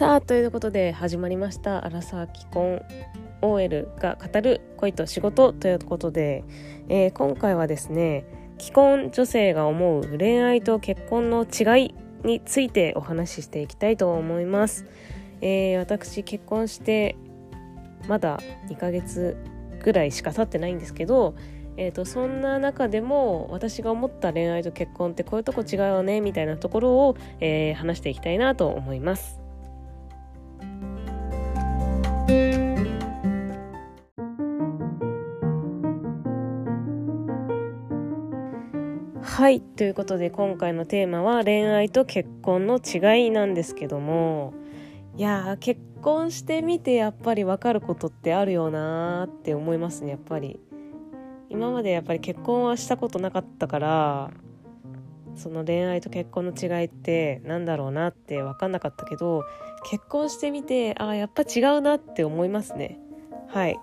さあということで始まりました「アラサー既婚 OL が語る恋と仕事」ということで、えー、今回はですね既婚女性が思う恋愛と結婚の違いについてお話ししていきたいと思います。えー、私結婚してまだ2ヶ月ぐらいしか経ってないんですけど、えーと、そんな中でも私が思った恋愛と結婚ってこういうとこ違うよねみたいなところを、えー、話していきたいなと思います。はいということで今回のテーマは恋愛と結婚の違いなんですけども。いや結婚してみてやっぱり分かることってあるよなーって思いますねやっぱり。今までやっぱり結婚はしたことなかったからその恋愛と結婚の違いって何だろうなって分かんなかったけど結婚してみてああやっぱ違うなって思いますね。はい。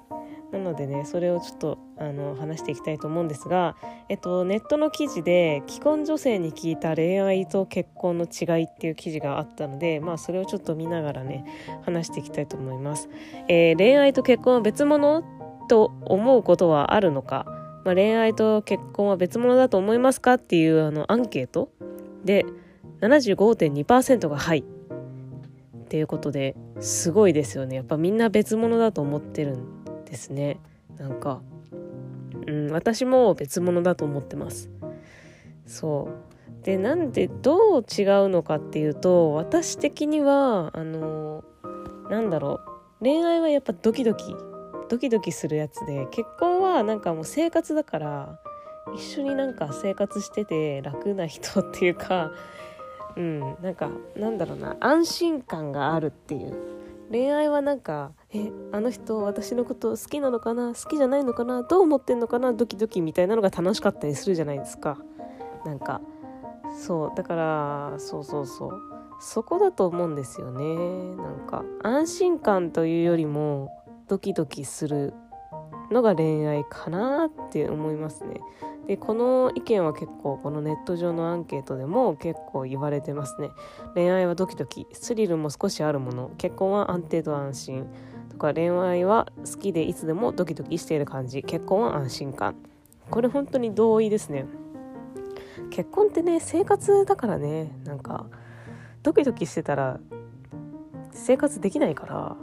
なのでねそれをちょっとあの話していきたいと思うんですが、えっと、ネットの記事で既婚女性に聞いた恋愛と結婚の違いっていう記事があったので、まあ、それをちょっと見ながらね話していきたいと思います。えー、恋愛と結婚は別物と思うことはあるのか、まあ、恋愛と結婚は別物だと思いますか？っていうあのアンケートで75.2%が「はい」っていうことですごいですよね。やっぱみんな別物だと思ってるんですね。なんか、うん、私も別物だと思ってます。そう。でなんでどう違うのかっていうと私的にはあのなんだろう。恋愛はやっぱドキドキ。ドキドキするやつで結婚はなんかもう生活だから一緒になんか生活してて楽な人っていうかうんなんかなんだろうな安心感があるっていう。恋愛はなんかえあの人私のこと好きなのかな好きじゃないのかなどう思ってんのかなドキドキみたいなのが楽しかったりするじゃないですか。なんかそうだからそうそうそう。そこだと思うんですよね。なんか安心感というよりもドキドキする。のが恋愛かなって思いますね。でこの意見は結構このネット上のアンケートでも結構言われてますね。恋愛はドキドキスリルも少しあるもの結婚は安定と安心とか恋愛は好きでいつでもドキドキしている感じ結婚は安心感。これ本当に同意ですね。結婚ってね生活だからね。なんかドキドキしてたら生活できないから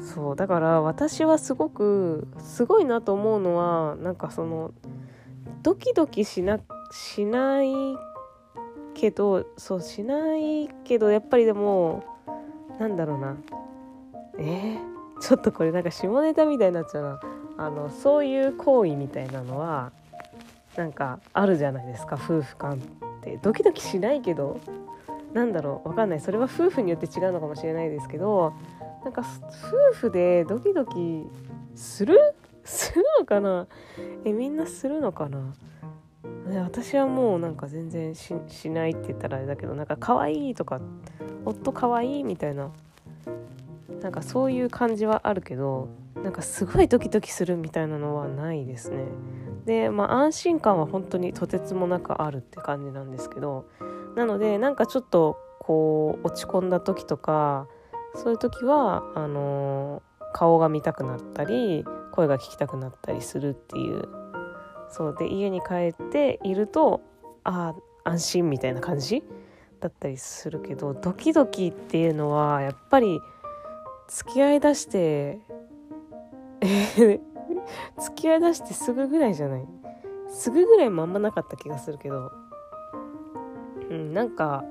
そうだから私はすごくすごいなと思うのはなんかそのドキドキしなしないけどそうしないけどやっぱりでもなんだろうな。え？ー、ちょっとこれなんか下ネタみたいになっちゃうな。あのそういう行為みたいなのはなんかあるじゃないですか夫婦間って。ドキドキしないけどなんだろうわかんない。それは夫婦によって違うのかもしれないですけどなんか夫婦でドキドキする？するのかな？えみんなするのかな？私はもうなんか全然ししないって言ったらあれだけどなんか可愛いとか夫可愛いみたいななんかそういう感じはあるけどなんかすごいドキドキするみたいなのはないですね。でまあ安心感は本当にとてつもなくあるって感じなんですけどなのでなんかちょっとこう落ち込んだ時とかそういう時はあの、顔が見たくなったり声が聞きたくなったりするっていう。そうで家に帰っているとああ安心みたいな感じだったりするけどドキドキっていうのはやっぱり付き合いだして 付き合いだしてすぐぐらいじゃない。すぐぐらいもあんまなかった気がするけど。うんなんか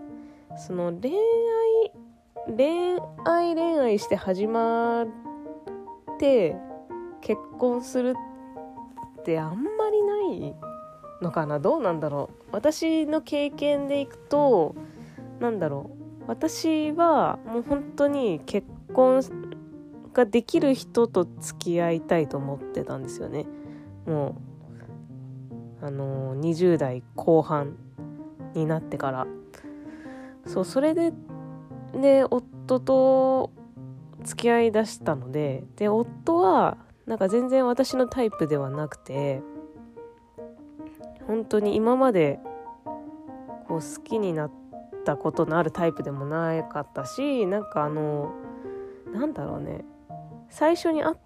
その恋愛恋愛恋愛して始まって結婚するってあんまりないのかなどうなんだろう私の経験でいくとなんだろう私はもう本当に結婚ができる人と付き合いたいと思ってたんですよねもうあの20代後半になってからそうそれでね夫と付き合いだしたのでで夫はなんか全然私のタイプではなくて本当に今までこう好きになったことのあるタイプでもなかったしなんかあのなんだろうね。最初に会っ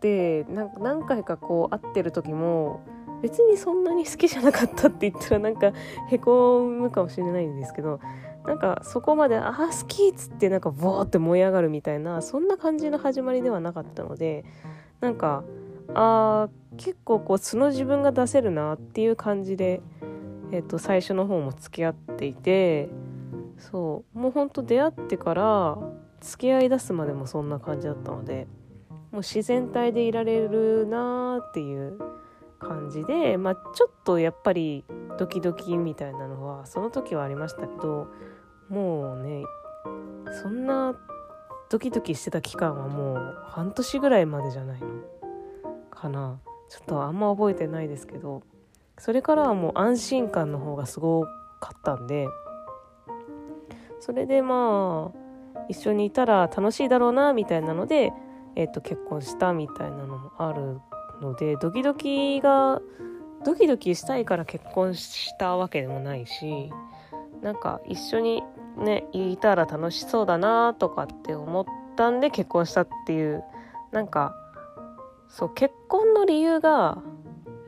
てなんか何回かこう会ってる時も別にそんなに好きじゃなかったって言ったらなんかへこむかもしれないんですけどなんかそこまで「ああ好き」っつってなんかボーって燃え上がるみたいなそんな感じの始まりではなかったのでなんかあ結構こう素の自分が出せるなっていう感じで、えー、と最初の方も付き合っていてそうもうほんと出会ってから付き合いだすまでもそんな感じだったのでもう自然体でいられるなーっていう感じでまあちょっとやっぱりドキドキみたいなのはその時はありましたけどもうねそんなドキドキしてた期間はもう半年ぐらいまでじゃないの。かな。ちょっとあんま覚えてないですけど。それからはもう安心感の方がすごかったんで。それでまあ一緒にいたら楽しいだろうなみたいなので、えー、と結婚したみたいなのもあるのでドキドキがドキドキしたいから結婚したわけでもないしなんか一緒にねいたら楽しそうだなとかって思ったんで結婚したっていうなんかそう結婚の理由が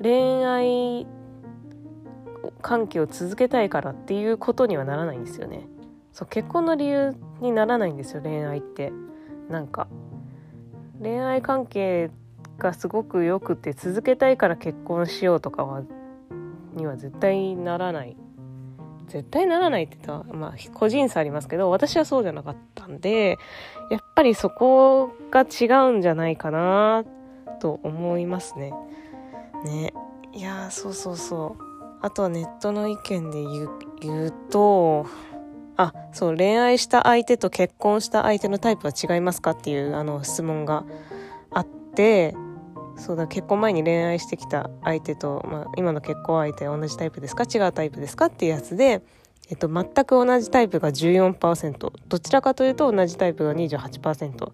恋愛関係を続けたいからっていうことにはならないんですよね。そう結婚の理由にならないんですよ恋愛ってなんか恋愛関係がすごく良くて続けたいから結婚しようとかはには絶対ならない絶対ならないって言ったらまあ個人差ありますけど私はそうじゃなかったんでやっぱりそこが違うんじゃないかなと思いますね。ねいやそうそうそうあとはネットの意見で言う言うとあそう恋愛した相手と結婚した相手のタイプは違いますかっていうあの質問があってそうだ結婚前に恋愛してきた相手と、まあ、今の結婚相手同じタイプですか？違うタイプですか？っていうやつで、えっと、全く同じタイプが14%どちらかというと同じタイプが28%ちょ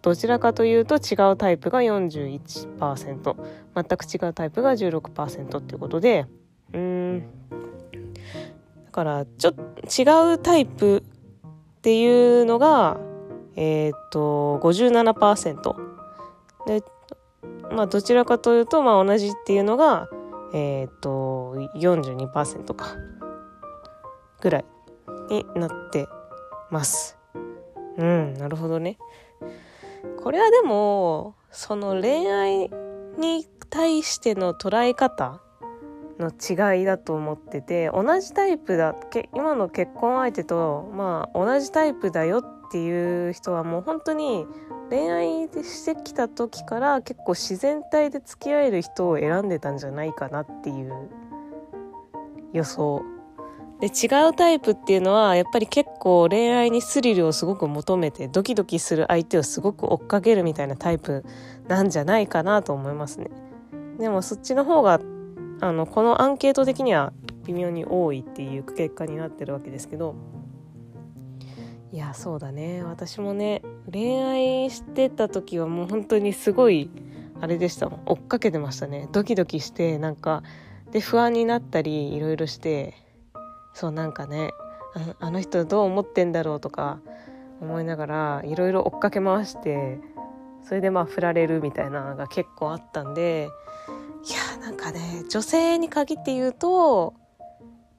どちらかというと違うタイプが41%全く違うタイプが16%っていうことでうん。だからちょっと違うタイプっていうのがえっ、と57%でまあどちらかというとまあ同じっていうのがえっ、と42%か。ぐらいになってます。うんなるほどね。これはでもその恋愛に対しての捉え方の違いだと思ってて同じタイプだ今の結婚相手とまあ同じタイプだよっていう人はもう本当に恋愛してきた時から結構自然体で付き合える人を選んでたんじゃないかなっていう予想。で違うタイプっていうのはやっぱり結構恋愛にスリルをすごく求めてドキドキする相手をすごく追っかけるみたいなタイプなんじゃないかなと思いますね。でもそっちの方があのこのアンケート的には微妙に多いっていう結果になってるわけですけど。いやそうだね。私もね恋愛してた時はもう本当にすごいあれでしたもん。追っかけてましたね。ドキドキしてなんかで不安になったりいろいろして。そうなんかねあの人どう思ってんだろうとか思いながらいろいろ追っかけ回してそれでまあ振られるみたいなのが結構あったんでなんかね女性に限って言うと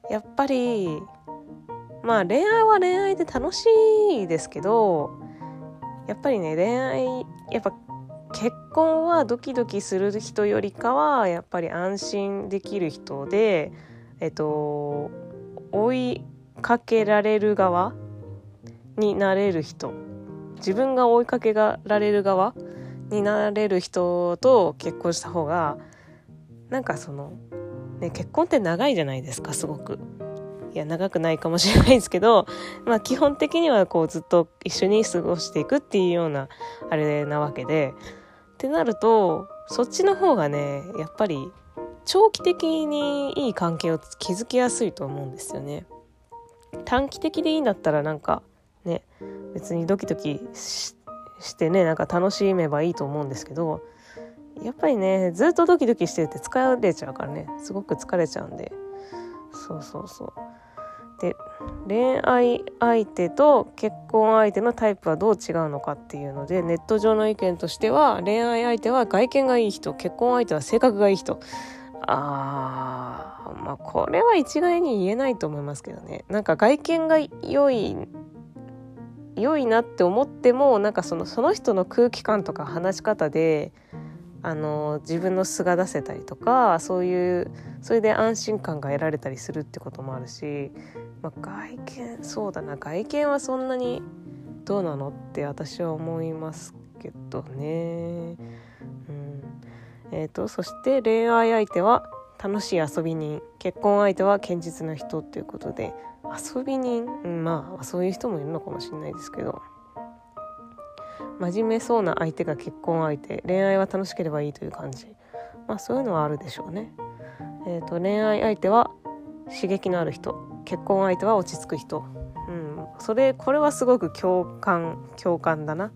やっぱりまあ恋愛は恋愛で楽しいですけどやっぱりね恋愛やっぱ結婚はドキドキする人よりかはやっぱり安心できる人でえっと追いかけられる側になれる人。自分が追いかけられる側になれる人と結婚した方がなんかその、ね、結婚って長いじゃないですかすごく。いや長くないかもしれないですけど、まあ、基本的にはこうずっと一緒に過ごしていくっていうようなあれなわけでってなるとそっちの方がねやっぱり長期的にいい関係を築きやすいと思うんですよね。短期的でいいんだったらなんかね別にドキドキしてねなんか楽しめばいいと思うんですけどやっぱりねずっとドキドキしてて疲れちゃうからね。すごく疲れちゃうんで。そうそうそう。で恋愛相手と結婚相手のタイプはどう違うのかっていうのでネット上の意見としては恋愛相手は外見がいい人結婚相手は性格がいい人。あーまあこれは一概に言えないと思いますけどね。なんか外見が良い良いなって思ってもなんかそのその人の空気感とか話し方であの自分の素が出せたりとかそういうそれで安心感が得られたりするってこともあるし、まあ、外見そうだな。外見はそんなにどうなのって私は思いますけどね。うん。えーと、そして恋愛相手は楽しい遊び人。結婚相手は堅実な人っていうことで遊び人、うん、まあそういう人もいるのかもしれないですけど。真面目そうな相手が結婚相手恋愛は楽しければいいという感じ。まあそういうのはあるでしょうね。えーと、恋愛相手は刺激のある人結婚相手は落ち着く人。うん。それこれはすごく共感共感だな。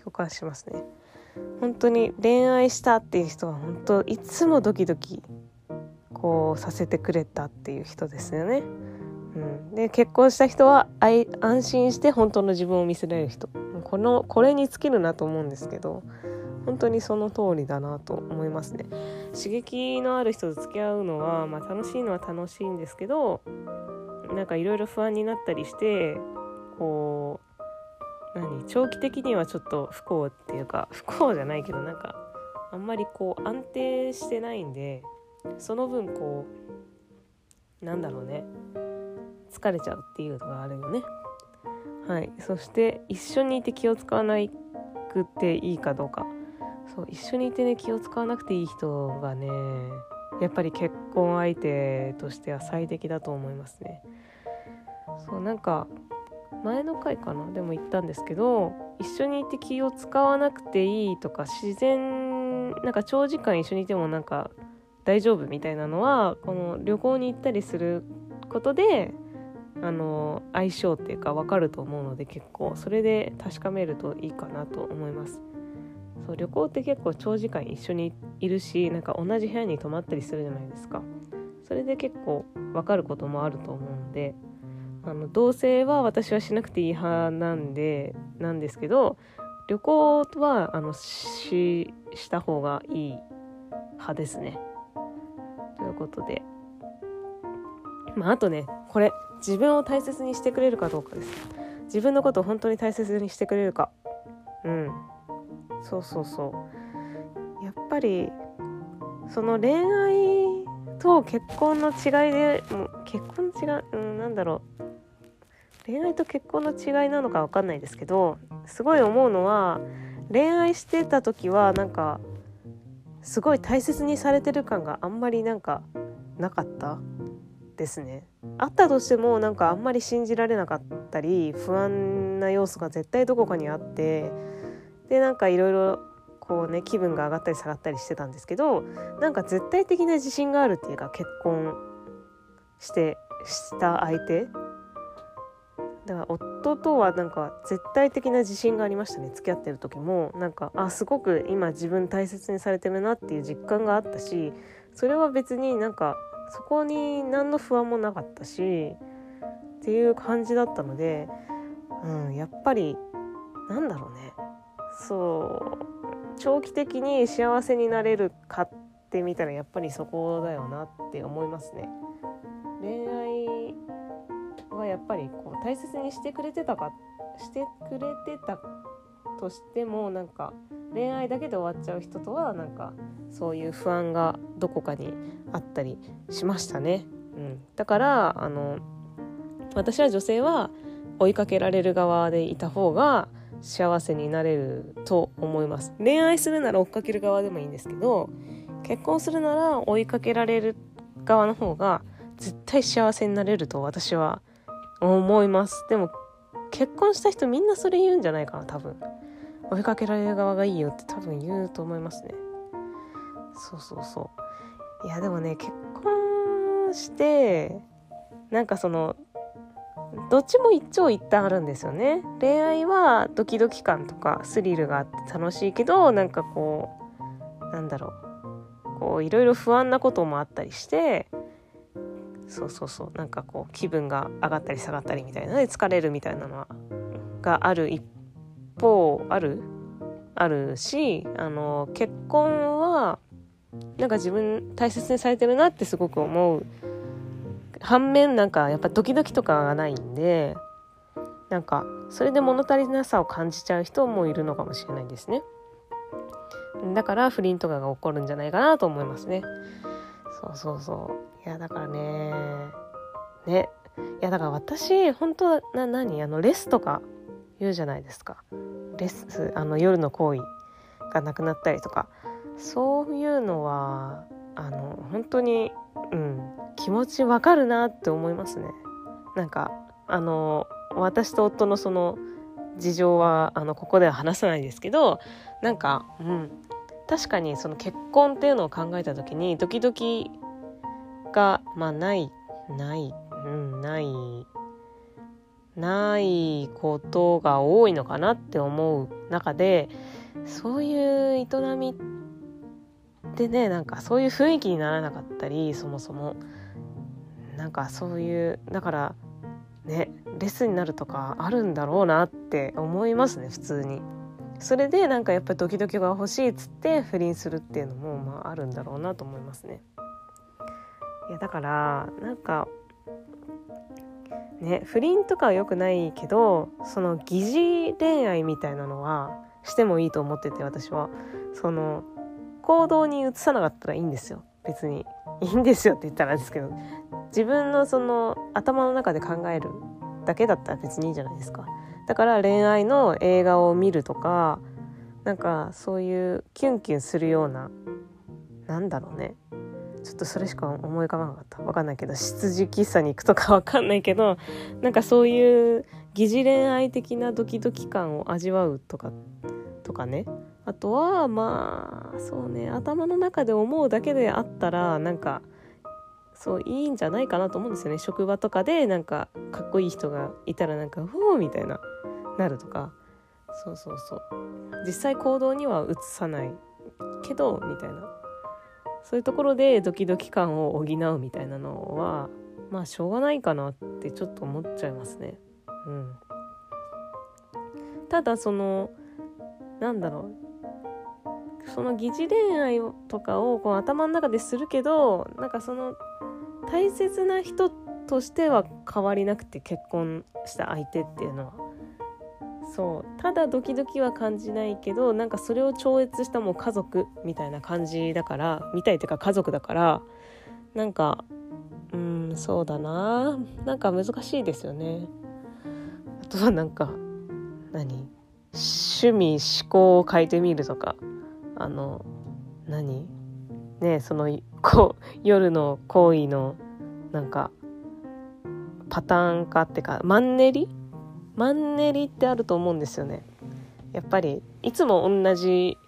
共感しますね。本当に恋愛したっていう人は本当いつもドキドキこうさせてくれたっていう人ですよね。うん、で結婚した人は安心して本当の自分を見せられる人。このこれに尽きるなと思うんですけど本当にその通りだなと思いますね。刺激のある人と付き合うのは、まあ、楽しいのは楽しいんですけどなんかいろいろ不安になったりしてこう何？長期的にはちょっと不幸っていうか不幸じゃないけどなんかあんまりこう安定してないんでその分こうなんだろうね。疲れちゃうっていうのがあるよね。はい。そして一緒にいて気を使わなくていいかどうか。そう一緒にいてね気を使わなくていい人がねやっぱり結婚相手としては最適だと思いますね。そうなんか前の回かな？でも言ったんですけど一緒にいて気を使わなくていいとか自然なんか長時間一緒にいてもなんか大丈夫みたいなのはこの旅行に行ったりすることであの相性っていうか分かると思うので結構それで確かめるといいかなと思います。そう旅行って結構長時間一緒にいるしなんか同じ部屋に泊まったりするじゃないですか。それで結構分かることもあると思うんであの同棲は私はしなくていい派なんでなんですけど旅行はあのしした方がいい派ですね。ということでまああとねこれ自分を大切にしてくれるかどうかです。自分のことを本当に大切にしてくれるか。うん。そうそうそう。やっぱりその恋愛と結婚の違いでもう結婚の違い、うん、なんだろう。恋愛と結婚の違いなのか分かんないですけどすごい思うのは恋愛してた時はなんかすごい大切にされてる感があんまりなんかなかった？ですね。あったとしてもなんかあんまり信じられなかったり不安な要素が絶対どこかにあってでなんかいろいろこうね気分が上がったり下がったりしてたんですけどなんか絶対的な自信があるっていうか結婚してした相手だから夫とはなんか絶対的な自信がありましたね付き合ってる時もなんかあすごく今自分大切にされてるなっていう実感があったしそれは別になんかそこに何の不安もなかったしっていう感じだったので、うん、やっぱりなんだろうねそう長期的に幸せになれるかってみたらやっぱりそこだよなって思いますね。恋愛はやっぱりこう大切にしてくれてたかしてくれてたとしてもなんか恋愛だけで終わっちゃう人とはなんかそういう不安がどこかにあったりしましたね。うん、だからあの私は女性は追いかけられる側でいた方が幸せになれると思います。恋愛するなら追っかける側でもいいんですけど結婚するなら追いかけられる側の方が絶対幸せになれると私は思います。でも結婚した人みんなそれ言うんじゃないかな多分。追いかけられる側がいいよって多分言うと思いますね。そうそうそう。いやでもね結婚してなんかそのどっちも一長一短あるんですよね。恋愛はドキドキ感とかスリルがあって楽しいけどなんかこうなんだろう。こういろいろ不安なこともあったりしてそうそうそう。なんかこう気分が上がったり下がったりみたいなで疲れるみたいなのはがある一方あるあるしあの結婚はなんか自分大切にされてるなってすごく思う。反面なんかやっぱドキドキとかがないんでなんかそれで物足りなさを感じちゃう人もいるのかもしれないですね。だから不倫とかが起こるんじゃないかなと思いますね。そうそうそう。いやだからねね。いやだから私本当な何？あのレスとか言うじゃないですか。レスあの夜の行為がなくなったりとか。そういうのはあの本当にうん気持ちわかるなって思いますね。なんかあの私と夫のその事情はあのここでは話さないですけどなんか、うん、確かにその結婚っていうのを考えた時にドキドキがまあないないうんないないことが多いのかなって思う中でそういう営みでねなんかそういう雰囲気にならなかったりそもそもなんかそういうだからねレスになるとかあるんだろうなって思いますね普通に。それでなんかやっぱりドキドキが欲しいっつって不倫するっていうのもまああるんだろうなと思いますね。いやだからなんかね不倫とかは良くないけどその疑似恋愛みたいなのはしてもいいと思ってて私は。その行動に移さなかったらいいんですよ。別に。いいんですよって言ったらですけど。自分のその頭の中で考えるだけだったら別にいいじゃないですか。だから恋愛の映画を見るとかなんかそういうキュンキュンするようななんだろうね。ちょっとそれしか思い浮かばなかった。わかんないけど執事喫茶に行くとかわかんないけどなんかそういう疑似恋愛的なドキドキ感を味わうとかとかね。あとはまあそうね頭の中で思うだけであったらなんかそういいんじゃないかなと思うんですよね。職場とかでなんかかっこいい人がいたらなんか「ふう」みたいななるとか。そうそうそう。実際行動には移さないけどみたいな。そういうところでドキドキ感を補うみたいなのはまあしょうがないかなってちょっと思っちゃいますね。うん、ただそのなんだろうその疑似恋愛とかをこう頭の中でするけどなんかその大切な人としては変わりなくて結婚した相手っていうのはそうただドキドキは感じないけどなんかそれを超越したもう家族みたいな感じだからみたいっていうか家族だからなんかうんそうだな。なんか難しいですよね。あとはなんか何？趣味思考を変えてみるとか。あの何？ねそのこ夜の行為のなんかパターン化ってかマンネリ？マンネリってあると思うんですよね。やっぱりいつも同じ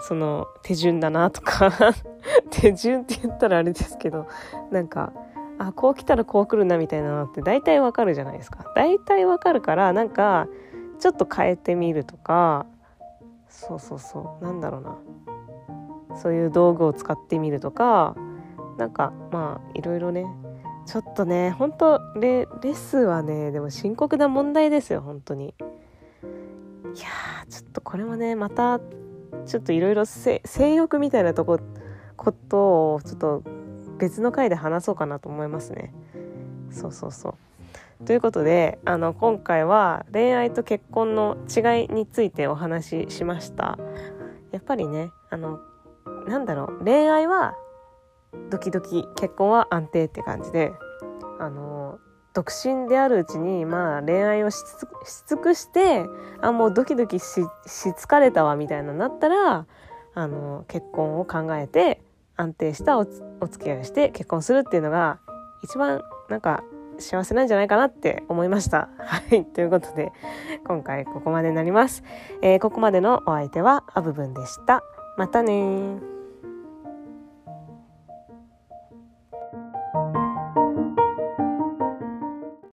その手順だなとか 手順って言ったらあれですけどなんかあこう来たらこう来るなみたいなのって大体わかるじゃないですか。大体わかるからなんかちょっと変えてみるとかそうそうそうなんだろうな。そういう道具を使ってみるとかなんかまあいろいろねちょっとね本当レレスはねでも深刻な問題ですよ本当に。いやちょっとこれもねまたちょっといろいろ性欲みたいなとこことをちょっと別の回で話そうかなと思いますね。そうそうそう。ということであの今回は恋愛と結婚の違いについてお話ししました。やっぱりねあのなんだろう恋愛はドキドキ結婚は安定って感じであの独身であるうちにまあ恋愛をし尽くしてあもうドキドキし疲れたわみたいななったらあの結婚を考えて安定したお付き合いをして結婚するっていうのが一番なんか幸せなんじゃないかなって思いました。はい。ということで、今回ここまでになります。えー、ここまでのお相手はアブブンでした。またね